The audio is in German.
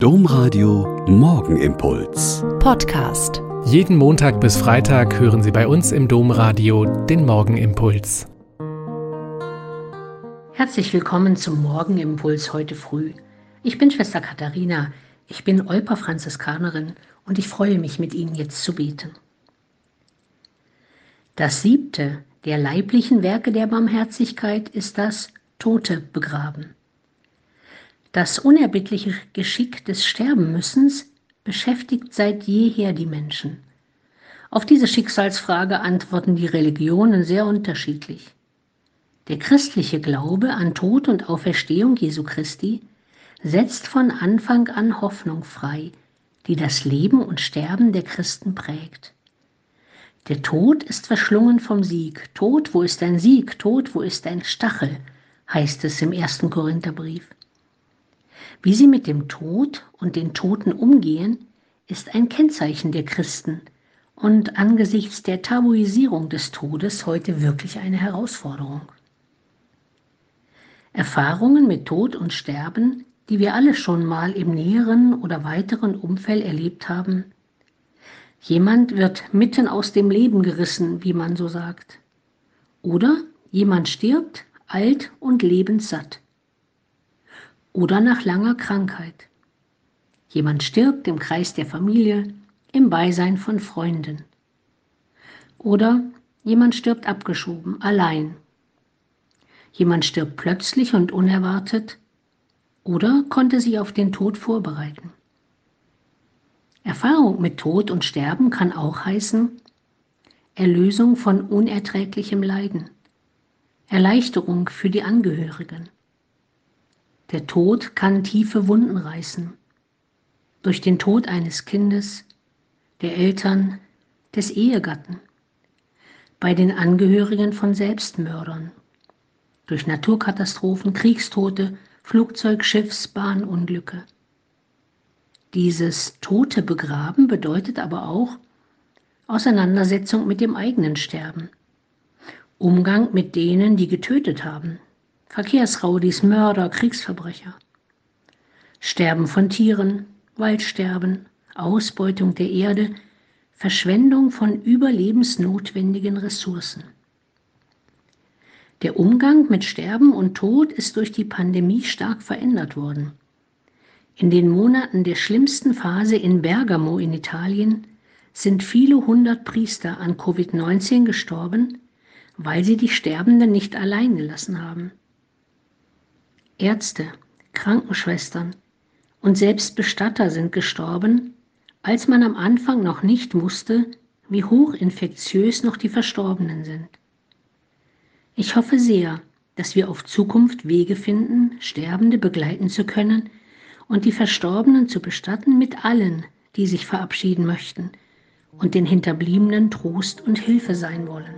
Domradio Morgenimpuls. Podcast. Jeden Montag bis Freitag hören Sie bei uns im Domradio den Morgenimpuls. Herzlich willkommen zum Morgenimpuls heute früh. Ich bin Schwester Katharina, ich bin Olper Franziskanerin und ich freue mich, mit Ihnen jetzt zu beten. Das siebte der leiblichen Werke der Barmherzigkeit ist das Tote begraben. Das unerbittliche Geschick des Sterbenmüssens beschäftigt seit jeher die Menschen. Auf diese Schicksalsfrage antworten die Religionen sehr unterschiedlich. Der christliche Glaube an Tod und Auferstehung Jesu Christi setzt von Anfang an Hoffnung frei, die das Leben und Sterben der Christen prägt. Der Tod ist verschlungen vom Sieg. Tod, wo ist dein Sieg? Tod, wo ist dein Stachel? heißt es im ersten Korintherbrief. Wie sie mit dem Tod und den Toten umgehen, ist ein Kennzeichen der Christen und angesichts der Tabuisierung des Todes heute wirklich eine Herausforderung. Erfahrungen mit Tod und Sterben, die wir alle schon mal im näheren oder weiteren Umfeld erlebt haben. Jemand wird mitten aus dem Leben gerissen, wie man so sagt. Oder jemand stirbt alt und lebenssatt oder nach langer Krankheit. Jemand stirbt im Kreis der Familie, im Beisein von Freunden. Oder jemand stirbt abgeschoben, allein. Jemand stirbt plötzlich und unerwartet oder konnte sich auf den Tod vorbereiten. Erfahrung mit Tod und Sterben kann auch heißen Erlösung von unerträglichem Leiden, Erleichterung für die Angehörigen, der Tod kann tiefe Wunden reißen. Durch den Tod eines Kindes, der Eltern, des Ehegatten, bei den Angehörigen von Selbstmördern, durch Naturkatastrophen, Kriegstote, Flugzeug-, Schiffs-, Bahnunglücke. Dieses tote Begraben bedeutet aber auch Auseinandersetzung mit dem eigenen Sterben, Umgang mit denen, die getötet haben, Verkehrsraudis, Mörder, Kriegsverbrecher. Sterben von Tieren, Waldsterben, Ausbeutung der Erde, Verschwendung von überlebensnotwendigen Ressourcen. Der Umgang mit Sterben und Tod ist durch die Pandemie stark verändert worden. In den Monaten der schlimmsten Phase in Bergamo in Italien sind viele hundert Priester an Covid-19 gestorben, weil sie die Sterbenden nicht allein gelassen haben. Ärzte, Krankenschwestern und selbst Bestatter sind gestorben, als man am Anfang noch nicht wusste, wie hochinfektiös noch die Verstorbenen sind. Ich hoffe sehr, dass wir auf Zukunft Wege finden, Sterbende begleiten zu können und die Verstorbenen zu bestatten mit allen, die sich verabschieden möchten und den Hinterbliebenen Trost und Hilfe sein wollen.